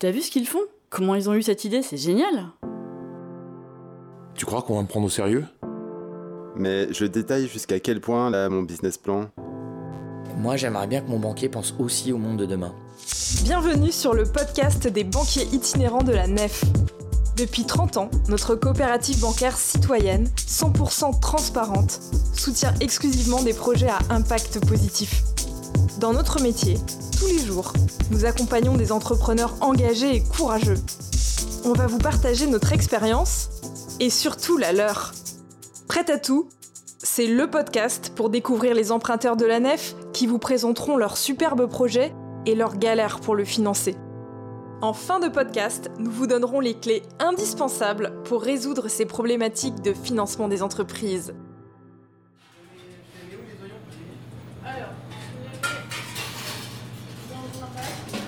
T'as vu ce qu'ils font? Comment ils ont eu cette idée? C'est génial Tu crois qu'on va me prendre au sérieux? Mais je détaille jusqu'à quel point, là, mon business plan Moi, j'aimerais bien que mon banquier pense aussi au monde de demain. Bienvenue sur le podcast des banquiers itinérants de la Nef. Depuis 30 ans, notre coopérative bancaire citoyenne, 100% transparente, soutient exclusivement des projets à impact positif. Dans notre métier, tous les jours, nous accompagnons des entrepreneurs engagés et courageux. On va vous partager notre expérience et surtout la leur. Prête à tout? C'est le podcast pour découvrir les emprunteurs de la nef qui vous présenteront leurs superbes projets et leurs galères pour le financer. En fin de podcast, nous vous donnerons les clés indispensables pour résoudre ces problématiques de financement des entreprises.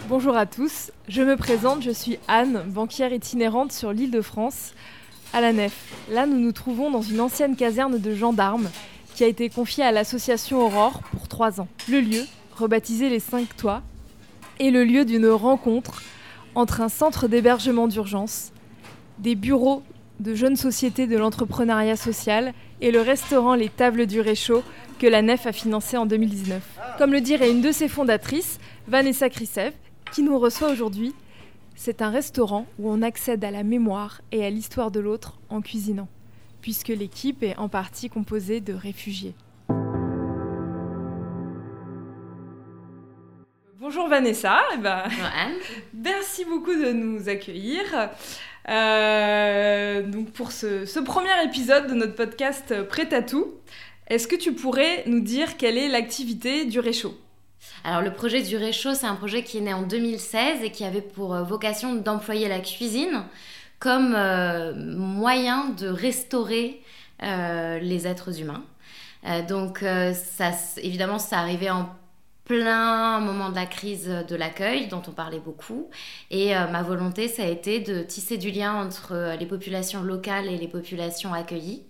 Bonjour à tous, je me présente, je suis Anne, banquière itinérante sur l'île de France, à la Nef. Là, nous nous trouvons dans une ancienne caserne de gendarmes qui a été confiée à l'association Aurore pour trois ans. Le lieu, rebaptisé les Cinq Toits, est le lieu d'une rencontre entre un centre d'hébergement d'urgence, des bureaux de jeunes sociétés de l'entrepreneuriat social et le restaurant Les Tables du Réchaud que la Nef a financé en 2019. Comme le dirait une de ses fondatrices, Vanessa Krisev, qui nous reçoit aujourd'hui. C'est un restaurant où on accède à la mémoire et à l'histoire de l'autre en cuisinant, puisque l'équipe est en partie composée de réfugiés. Bonjour Vanessa, eh ben, merci beaucoup de nous accueillir. Euh, donc pour ce, ce, premier épisode de notre podcast Prêt à tout, est-ce que tu pourrais nous dire quelle est l'activité du réchaud? Alors le projet du Réchaud, c'est un projet qui est né en 2016 et qui avait pour euh, vocation d'employer la cuisine comme euh, moyen de restaurer euh, les êtres humains. donc ça, évidemment, ça arrivait en plein moment de la crise de l'accueil dont on parlait beaucoup. Et ma volonté, ça a été de tisser du lien entre les populations locales et les populations accueillies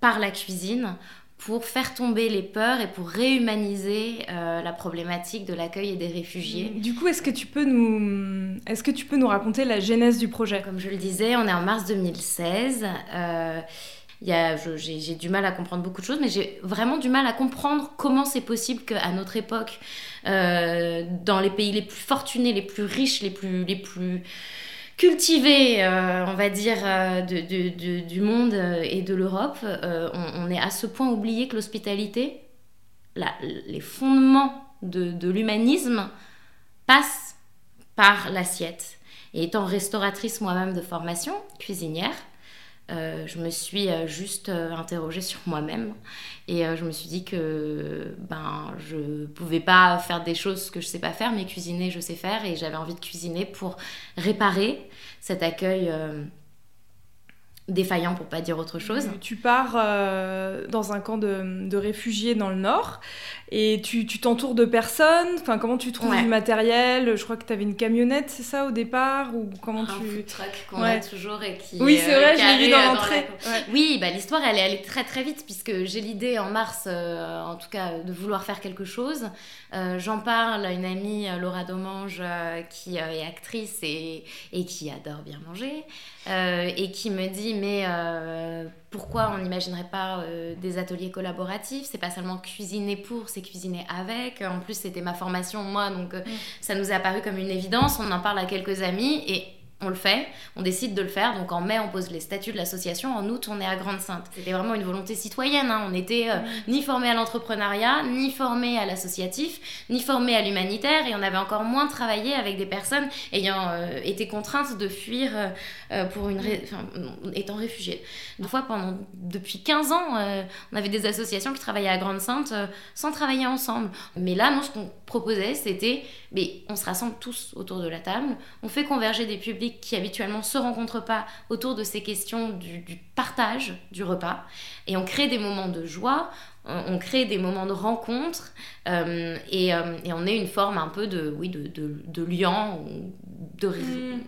par la cuisine pour faire tomber les peurs et pour réhumaniser euh, la problématique de l'accueil et des réfugiés. Du coup, est-ce que tu peux nous, est-ce que tu peux nous raconter la genèse du projet? Comme je le disais, on est en mars 2016. Euh, j'ai du mal à comprendre beaucoup de choses, mais j'ai vraiment du mal à comprendre comment c'est possible qu'à notre époque, euh, dans les pays les plus fortunés, les plus riches, les plus, les plus cultivé, euh, on va dire, euh, du monde euh, et de l'Europe, on, est à ce point oublié que l'hospitalité, les fondements de, l'humanisme passent par l'assiette. Et étant restauratrice moi-même de formation, cuisinière, je me suis juste interrogée sur moi-même et je me suis dit que ben je pouvais pas faire des choses que je sais pas faire, mais cuisiner je sais faire et j'avais envie de cuisiner pour réparer cet accueil euh, défaillant pour pas dire autre chose. Tu pars euh, dans un camp de, réfugiés dans le nord et tu t'entoures de personnes. Enfin, comment tu trouves du matériel? Je crois que tu avais une camionnette, c'est ça au départ ou comment un tu truck qu'on a toujours et qui Oui, c'est vrai, j'ai vu dans l'entrée. Oui, bah l'histoire elle est allée très très vite puisque j'ai l'idée en mars euh, en tout cas de vouloir faire quelque chose. Euh, j'en parle à une amie Laura Domange qui est actrice et, et qui adore bien manger et qui me dit mais euh, pourquoi on n'imaginerait pas euh, des ateliers collaboratifs? C'est pas seulement cuisiner pour, c'est cuisiner avec. En plus, c'était ma formation, moi, donc euh, mm. ça nous est apparu comme une évidence. On en parle à quelques amis et on le fait, on décide de le faire. Donc en mai, on pose les statuts de l'association. En août, on est à Grande-Sainte. C'était vraiment une volonté citoyenne. Hein. On n'était euh, ni formé à l'entrepreneuriat, ni formé à l'associatif, ni formé à l'humanitaire. Et on avait encore moins travaillé avec des personnes ayant euh, été contraintes de fuir euh, pour une étant réfugiées. Une fois, pendant, depuis 15 ans, on avait des associations qui travaillaient à Grande-Sainte sans travailler ensemble. Mais là, nous, ce qu'on proposait, c'était mais on se rassemble tous autour de la table, on fait converger des publics qui habituellement se rencontrent pas autour de ces questions du, partage du repas, et on crée des moments de joie, on, crée des moments de rencontre, euh, et, euh, et, on est une forme un peu de, oui, de, de, de lien, de, mm.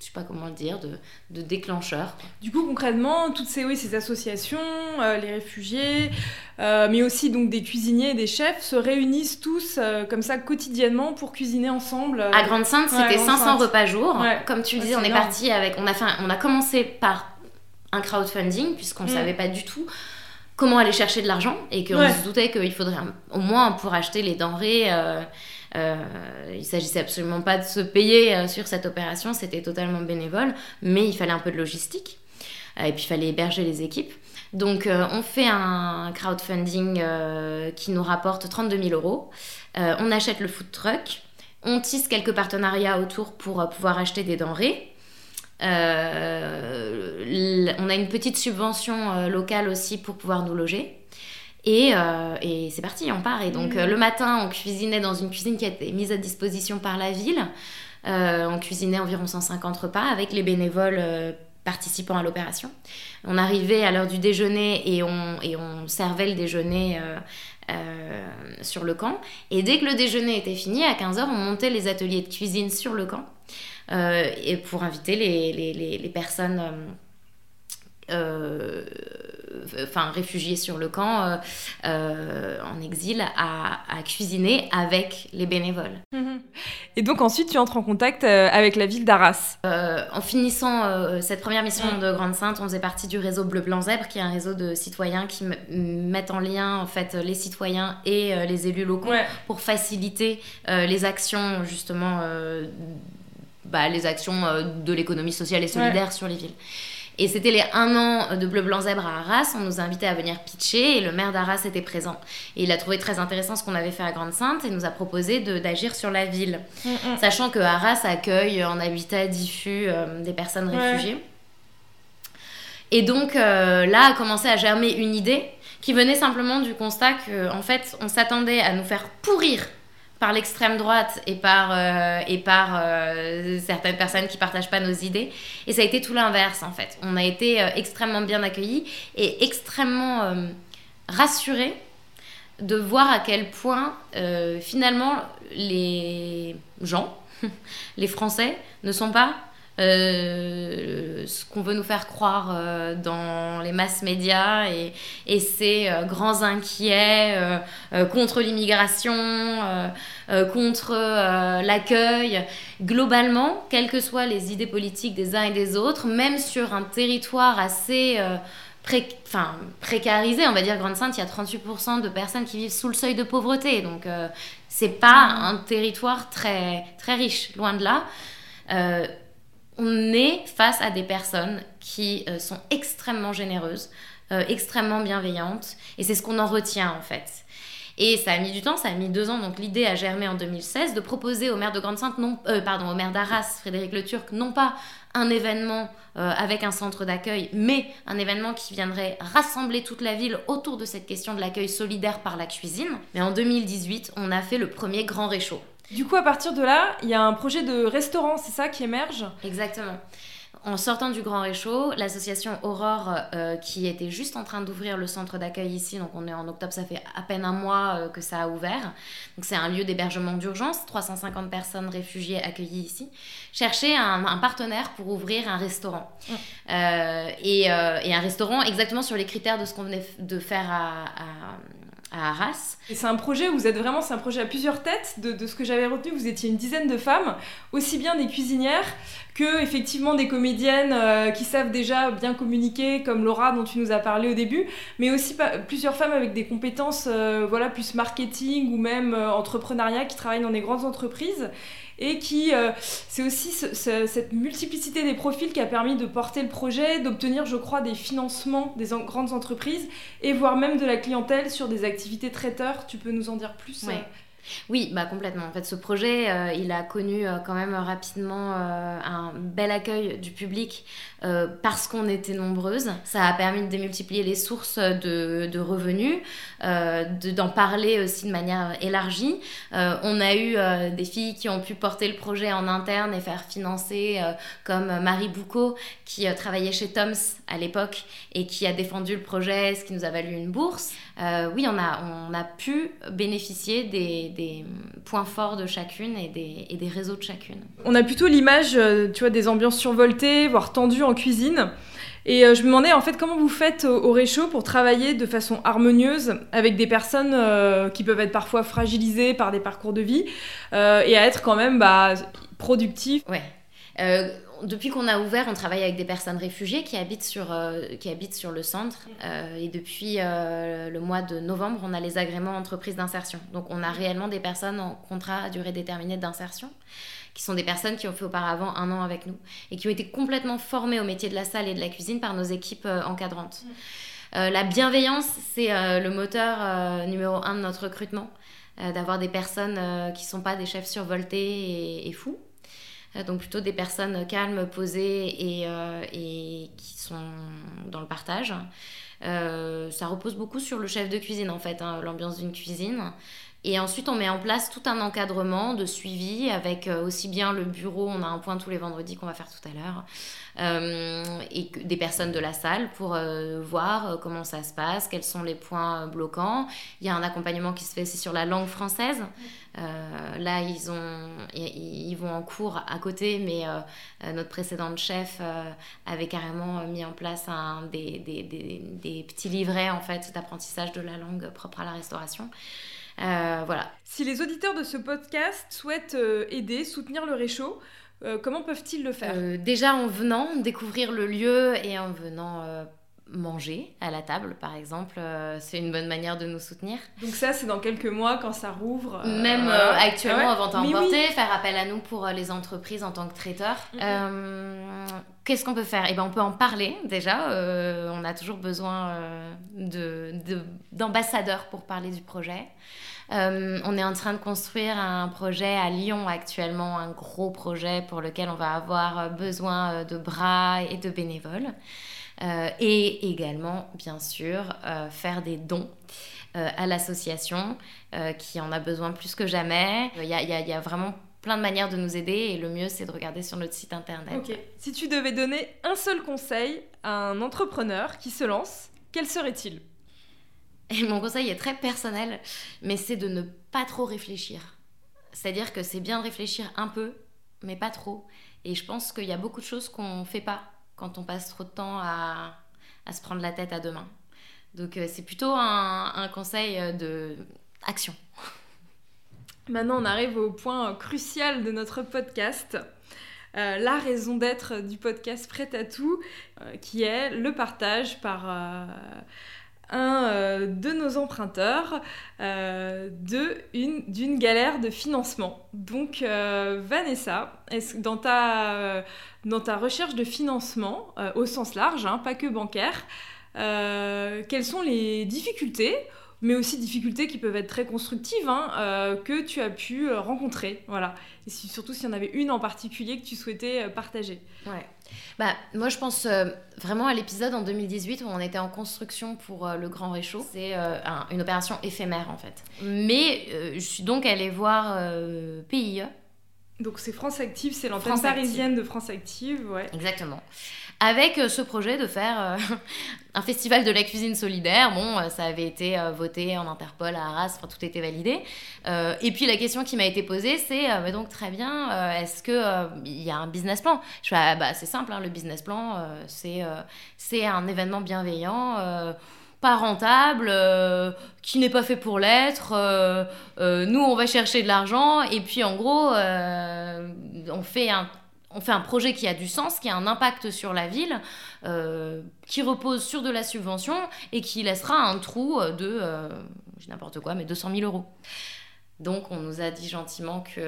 Je sais pas comment le dire, de, de déclencheur. Du coup, concrètement, toutes ces, oui, ces associations, euh, les réfugiés, euh, mais aussi donc des cuisiniers et des chefs se réunissent tous euh, comme ça quotidiennement pour cuisiner ensemble. À Grande-Sainte, Ouais, c'était Grande 500 Sainte. repas jour. Ouais. Comme tu le Ouais, dis, on est parti avec. On a, fait, un- on a commencé par un crowdfunding, puisqu'on ne Mm. savait pas du tout comment aller chercher de l'argent et qu'on Ouais. se doutait qu'il faudrait un- au moins pour acheter les denrées. Euh, il s'agissait absolument pas de se payer euh, sur cette opération, c'était totalement bénévole, mais il fallait un peu de logistique Euh, et puis il fallait héberger les équipes. Donc euh, on fait un crowdfunding qui nous rapporte 32 000 euros. On achète le food truck, on tisse quelques partenariats autour pour pouvoir acheter des denrées. On a une petite subvention locale aussi pour pouvoir nous loger. Et, euh, et c'est parti, on part. Et donc Mhm. euh, le matin, on cuisinait dans une cuisine qui a été mise à disposition par la ville. Euh, on cuisinait environ 150 repas avec les bénévoles euh, participant à l'opération. On arrivait à l'heure du déjeuner et on, et on servait le déjeuner sur le camp. Et dès que le déjeuner était fini, à 15h, on montait les ateliers de cuisine sur le camp et pour inviter les, les, les, les personnes. Euh, enfin réfugiés sur le camp euh, euh, en exil à, à cuisiner avec les bénévoles. Et donc ensuite, tu entres en contact euh, avec la ville d'Arras. En finissant cette première mission de Grande Sainte, on faisait partie du réseau Bleu Blanc Zèbre, qui est un réseau de citoyens qui mettent en lien en fait les citoyens et les élus locaux Ouais. pour faciliter les actions justement, bah, les actions de l'économie sociale et solidaire sur les villes. Et c'était les un an de Bleu Blanc Zèbre à Arras. On nous a invités à venir pitcher et le maire d'Arras était présent. Et il a trouvé très intéressant ce qu'on avait fait à Grande Sainte et nous a proposé d'agir sur la ville. Mhm. Sachant que Arras accueille en habitat diffus euh, des personnes Ouais. réfugiées. Et donc euh, là a commencé à germer une idée qui venait simplement du constat que en fait on s'attendait à nous faire pourrir par l'extrême droite et par, euh, et euh, certaines personnes qui partagent pas nos idées. Et ça a été tout l'inverse en fait. On a été euh, extrêmement bien accueillis et extrêmement rassurés de voir à quel point finalement les gens, les Français, ne sont pas euh, ce qu'on veut nous faire croire euh, dans les masses médias et, et ces euh, grands inquiets contre l'immigration, contre l'accueil. Globalement, quelles que soient les idées politiques des uns et des autres, même sur un territoire assez pré- enfin, précarisé, on va dire Grande-Sainte, il y a 38% de personnes qui vivent sous le seuil de pauvreté. Donc, euh, c'est pas un territoire très, très riche, loin de là. Euh, on est face à des personnes qui euh, sont extrêmement généreuses, euh, extrêmement bienveillantes, et c'est ce qu'on en retient en fait. Et ça a mis du temps, ça a mis deux ans, donc l'idée a germé en 2016 de proposer au maire de Grande-Sainte, euh, pardon, au maire d'Arras, Frédéric Le Turc, non pas un événement avec un centre d'accueil, mais un événement qui viendrait rassembler toute la ville autour de cette question de l'accueil solidaire par la cuisine. Mais en 2018, on a fait le premier grand réchaud. Du coup, à partir de là, il y a un projet de restaurant, c'est ça qui émerge? Exactement. En sortant du Grand Réchaud, l'association Aurore, euh, qui était juste en train d'ouvrir le centre d'accueil ici, donc on est en octobre, ça fait à peine un mois euh, que ça a ouvert. Donc c'est un lieu d'hébergement d'urgence, 350 personnes réfugiées accueillies ici. Cherchait un, un partenaire pour ouvrir un restaurant. Euh, et, et un restaurant exactement sur les critères de ce qu'on venait de faire à, à, à Arras. C'est un projet où vous êtes vraiment, c'est un projet à plusieurs têtes. De, ce que j'avais retenu, vous étiez une dizaine de femmes, aussi bien des cuisinières que effectivement des comédiennes euh, qui savent déjà bien communiquer, comme Laura dont tu nous as parlé au début, mais aussi plusieurs femmes avec des compétences, euh, voilà, plus marketing ou même euh, entrepreneuriat, qui travaillent dans des grandes entreprises et qui euh, c'est aussi ce- ce- cette multiplicité des profils qui a permis de porter le projet, d'obtenir, je crois, des financements des grandes entreprises et voire même de la clientèle sur des activités traiteurs. Tu peux nous en dire plus Ouais. Oui, bah complètement. En fait, ce projet, euh, il a connu euh, quand même rapidement euh, un bel accueil du public parce qu'on était nombreuses. Ça a permis de démultiplier les sources de, revenus, de- d'en parler aussi de manière élargie. On a eu des filles qui ont pu porter le projet en interne et faire financer, comme Marie Boucault, qui travaillait chez Toms à l'époque et qui a défendu le projet, ce qui nous a valu une bourse. Euh, oui, on a, on a pu bénéficier des, des points forts de chacune et des, et des réseaux de chacune. On a plutôt l'image, euh, tu vois, des ambiances survoltées, voire tendues en cuisine. Et euh, je me demandais en fait comment vous faites au, au réchaud pour travailler de façon harmonieuse avec des personnes euh, qui peuvent être parfois fragilisées par des parcours de vie euh, et à être quand même bah, productifs. Ouais. Euh, depuis qu'on a ouvert, on travaille avec des personnes réfugiées qui habitent sur, euh, qui habitent sur le centre. Euh, et depuis euh, le mois de novembre, on a les agréments entreprises d'insertion. Donc on a réellement des personnes en contrat à durée déterminée d'insertion, qui sont des personnes qui ont fait auparavant un an avec nous et qui ont été complètement formées au métier de la salle et de la cuisine par nos équipes encadrantes. La bienveillance, c'est le moteur numéro un de notre recrutement, d'avoir des personnes qui ne sont pas des chefs survoltés et, et fous. Euh, donc plutôt des personnes calmes, posées et, euh, qui sont dans le partage. Euh, ça repose beaucoup sur le chef de cuisine en fait, hein, l'ambiance d'une cuisine. Et ensuite, on met en place tout un encadrement de suivi avec euh, aussi bien le bureau, on a un point tous les vendredis qu'on va faire tout à l'heure, euh, et des personnes de la salle pour euh, voir comment ça se passe, quels sont les points bloquants. Il y a un accompagnement qui se fait aussi sur la langue française. Là, ils, ont, ils, vont en cours à côté, mais notre précédente chef avait carrément mis en place des, des, des petits livrets en fait d'apprentissage de la langue propre à la restauration. Euh, voilà. Si les auditeurs de ce podcast souhaitent euh, aider, soutenir le réchaud, euh, comment peuvent-ils le faire? Déjà en venant découvrir le lieu et en venant manger à la table, par exemple, euh, c'est une bonne manière de nous soutenir. Donc ça, c'est dans quelques mois quand ça rouvre. euh, Même euh, actuellement Ah en vente oui. faire appel à nous pour les entreprises en tant que traiteur. Euh, Qu'est-ce qu'on peut faire? Eh ben, on peut en parler déjà. On a toujours besoin euh, de- de- d'ambassadeurs pour parler du projet. On est en train de construire un projet à Lyon actuellement, un gros projet pour lequel on va avoir besoin de bras et de bénévoles. Euh, et également, bien sûr, euh, faire des dons euh, à l'association qui en a besoin plus que jamais. Il y a, y y vraiment plein de manières de nous aider et le mieux, c'est de regarder sur notre site internet. Ok. Si tu devais donner un seul conseil à un entrepreneur qui se lance, quel serait-il? Et mon conseil est très personnel, mais c'est de ne pas trop réfléchir. C'est-à-dire que c'est bien de réfléchir un peu, mais pas trop. Et je pense qu'il y a beaucoup de choses qu'on ne fait pas quand on passe trop de temps à, à se prendre la tête à deux mains. Donc euh, c'est plutôt un, un conseil euh, de action. Maintenant, on arrive au point crucial de notre podcast. Euh, la raison d'être du podcast Prêt à tout, euh, qui est le partage par euh, un euh, de nos emprunteurs euh, d'une galère de financement. Donc, euh, Vanessa, dans ta, recherche de financement, au sens large, hein, pas que bancaire, quelles sont les difficultés mais aussi difficultés qui peuvent être très constructives hein, euh, que tu as pu euh, rencontrer. Voilà. Et si- surtout s'il y en avait une en particulier que tu souhaitais euh, partager. Ouais. Bah, moi, je pense euh, vraiment à l'épisode en 2018 où on était en construction pour euh, le Grand Réchaud. C'est un- une opération éphémère en fait. Mais je suis donc allée voir PIE. Donc c'est France Active, c'est l'antenne Active. parisienne de France Active. Ouais. Exactement. Avec euh, ce projet de faire euh, un festival de la cuisine solidaire. Bon, euh, ça avait été voté en Interpol à Arras, tout était validé. Et puis la question qui m'a été posée, c'est mais donc très bien, est-ce que il y a un business plan? Je fais ah, bah c'est simple, hein, le business plan, c'est c'est un événement bienveillant. pas rentable, qui n'est pas fait pour l'être. nous, on va chercher de l'argent et puis en gros, on fait un on fait un projet qui a du sens, qui a un impact sur la ville, euh, qui repose sur de la subvention et qui laissera un trou de, euh, n'importe quoi, mais 200 000 euros. Donc on nous a dit gentiment qu'il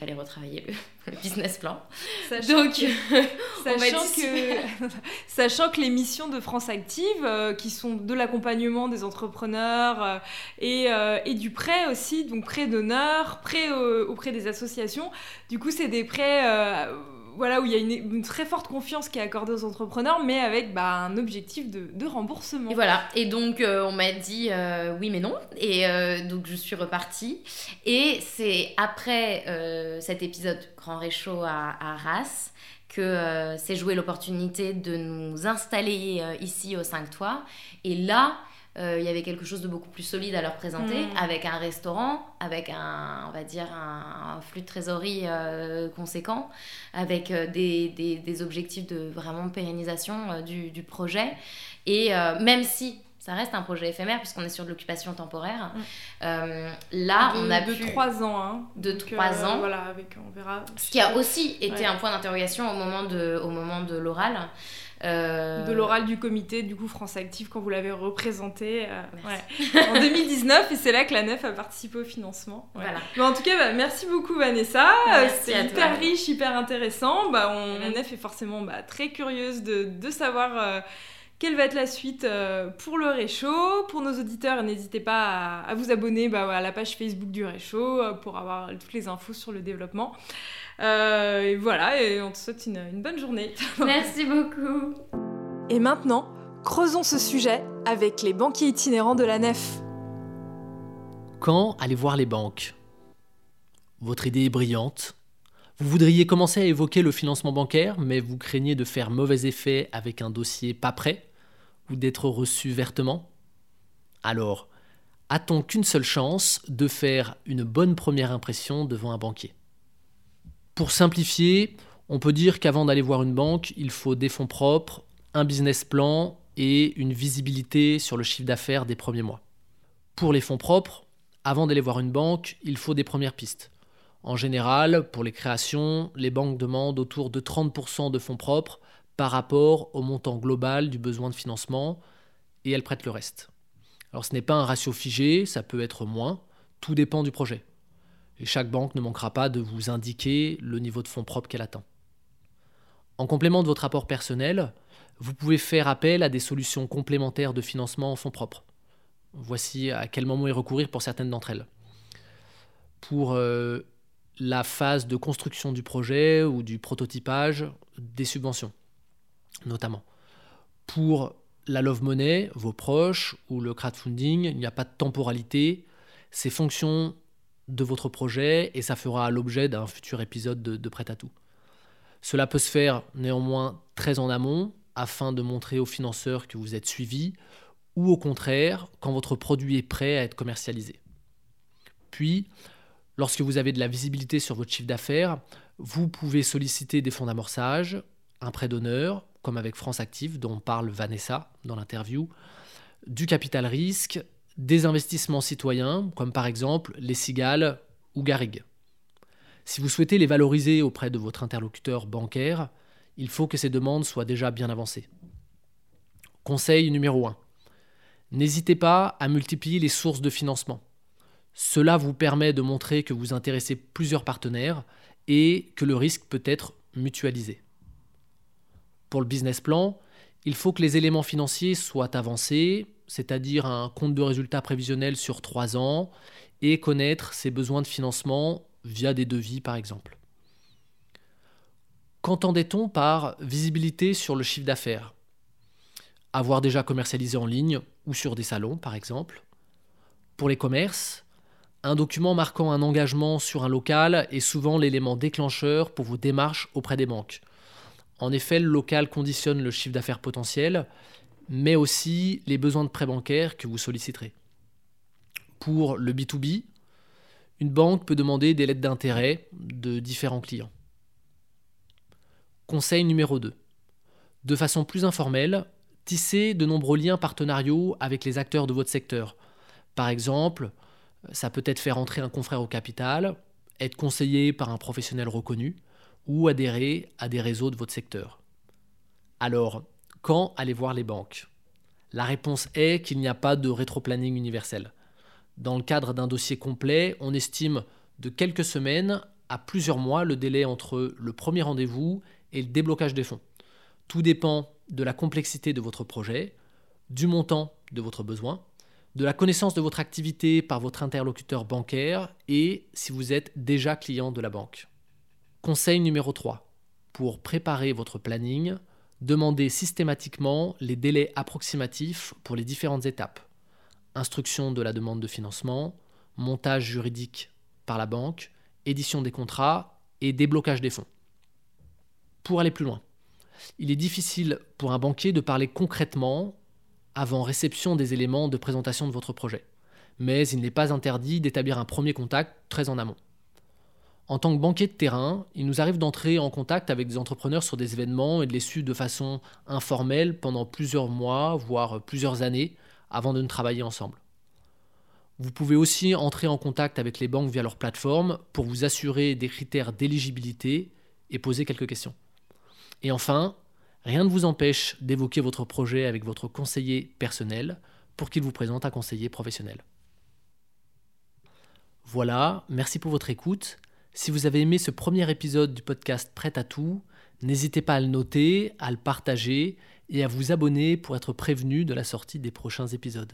fallait retravailler le, le business plan. Sachant Donc que- on Sachant que, sachant que les missions de France Active, euh, qui sont de l'accompagnement des entrepreneurs euh, et, euh, et du prêt aussi, donc prêt d'honneur, prêt euh, auprès des associations, du coup c'est des prêts euh, voilà, où il y a une, très forte confiance qui est accordée aux entrepreneurs, mais avec bah, un objectif de, remboursement. Et voilà. Et donc, euh, on m'a dit euh, oui, mais non. Et euh, donc, je suis repartie. Et c'est après cet épisode Grand Réchaud à, à Arras que s'est jouée l'opportunité de nous installer ici au 5 Toits. Et là, euh, il y avait quelque chose de beaucoup plus solide à leur présenter, Mm. avec un restaurant, avec un, on va dire, un, un flux de trésorerie euh, conséquent, avec euh, des, des- des objectifs de vraiment pérennisation euh, du, du projet. Et même si ça reste un projet éphémère, puisqu'on est sur de l'occupation temporaire, Mm. euh, là, de, on a de pu... 3 ans. Hein. de Donc, trois euh, ans. Voilà, avec, on verra. Ce qui a aussi été Ouais. un point d'interrogation au moment de, au moment de l'oral. Euh, De l'oral du comité, du coup, France Active, quand vous l'avez représenté euh, ouais, en 2019, et c'est là que la NEF a participé au financement. Ouais. Voilà. Mais en tout cas, bah, merci beaucoup Vanessa. C'était à hyper toi. riche, hyper intéressant. Bah, on, La Mhm. NEF est forcément bah, très curieuse de, de savoir quelle va être la suite euh, pour le Réchaud? Pour nos auditeurs, n'hésitez pas à, à vous abonner bah, à la page Facebook du Réchaud euh, pour avoir toutes les infos sur le développement. Euh, et voilà, et on te souhaite une, une bonne journée. Merci beaucoup. Et maintenant, creusons ce sujet avec les banquiers itinérants de la nef. Quand allez voir les banques? Votre idée est brillante. Vous voudriez commencer à évoquer le financement bancaire, mais vous craignez de faire mauvais effet avec un dossier pas prêt ou d'être reçu vertement? Alors, a-t-on qu'une seule chance de faire une bonne première impression devant un banquier? Pour simplifier, on peut dire qu'avant d'aller voir une banque, il faut des fonds propres, un business plan et une visibilité sur le chiffre d'affaires des premiers mois. Pour les fonds propres, avant d'aller voir une banque, il faut des premières pistes. En général, pour les créations, les banques demandent autour de 30% de fonds propres par rapport au montant global du besoin de financement et elles prêtent le reste. Alors ce n'est pas un ratio figé, ça peut être moins, tout dépend du projet. Et chaque banque ne manquera pas de vous indiquer le niveau de fonds propres qu'elle attend. En complément de votre rapport personnel, vous pouvez faire appel à des solutions complémentaires de financement en fonds propres. Voici à quel moment y recourir pour certaines d'entre elles. Pour euh, la phase de construction du projet ou du prototypage, des subventions, notamment. Pour la love money, vos proches ou le crowdfunding, il n'y a pas de temporalité, c'est fonction de votre projet et ça fera l'objet d'un futur épisode de, Prêt à tout. Cela peut se faire néanmoins très en amont afin de montrer aux financeurs que vous êtes suivi ou au contraire quand votre produit est prêt à être commercialisé. Puis, lorsque vous avez de la visibilité sur votre chiffre d'affaires, vous pouvez solliciter des fonds d'amorçage, un prêt d'honneur, comme avec France Active dont parle Vanessa dans l'interview, du capital risque, des investissements citoyens, comme par exemple les cigales ou Garrigue. Si vous souhaitez les valoriser auprès de votre interlocuteur bancaire, il faut que ces demandes soient déjà bien avancées. Conseil numéro 1. N'hésitez pas à multiplier les sources de financement. Cela vous permet de montrer que vous intéressez plusieurs partenaires et que le risque peut être mutualisé. Pour le business plan, il faut que les éléments financiers soient avancés, c'est-à-dire un compte de résultat prévisionnel sur 3 ans, et connaître ses besoins de financement via des devis par exemple. Qu'entendait-on par visibilité sur le chiffre d'affaires? Avoir déjà commercialisé en ligne ou sur des salons par exemple. Pour les commerces, un document marquant un engagement sur un local est souvent l'élément déclencheur pour vos démarches auprès des banques. En effet, le local conditionne le chiffre d'affaires potentiel, mais aussi les besoins de prêt bancaire que vous solliciterez. Pour le B2B, une banque peut demander des lettres d'intérêt de différents clients. Conseil numéro 2. De façon plus informelle, tissez de nombreux liens partenariaux avec les acteurs de votre secteur. Par exemple, ça peut être faire entrer un confrère au capital, être conseillé par un professionnel reconnu ou adhérer à des réseaux de votre secteur. Alors, quand aller voir les banques? La réponse est qu'il n'y a pas de rétroplanning universel. Dans le cadre d'un dossier complet, on estime de quelques semaines à plusieurs mois le délai entre le premier rendez-vous et le déblocage des fonds. Tout dépend de la complexité de votre projet, du montant de votre besoin, de la connaissance de votre activité par votre interlocuteur bancaire et si vous êtes déjà client de la banque. Conseil numéro 3. Pour préparer votre planning, demandez systématiquement les délais approximatifs pour les différentes étapes. Instruction de la demande de financement, montage juridique par la banque, édition des contrats et déblocage des fonds. Pour aller plus loin, il est difficile pour un banquier de parler concrètement avant réception des éléments de présentation de votre projet. Mais il n'est pas interdit d'établir un premier contact très en amont. En tant que banquier de terrain, il nous arrive d'entrer en contact avec des entrepreneurs sur des événements et de les suivre de façon informelle pendant plusieurs mois, voire plusieurs années, avant de ne travailler ensemble. Vous pouvez aussi entrer en contact avec les banques via leur plateforme pour vous assurer des critères d'éligibilité et poser quelques questions. Et enfin, rien ne vous empêche d'évoquer votre projet avec votre conseiller personnel pour qu'il vous présente un conseiller professionnel. Voilà, merci pour votre écoute. Si vous avez aimé ce premier épisode du podcast Prêt à tout, n'hésitez pas à le noter, à le partager et à vous abonner pour être prévenu de la sortie des prochains épisodes.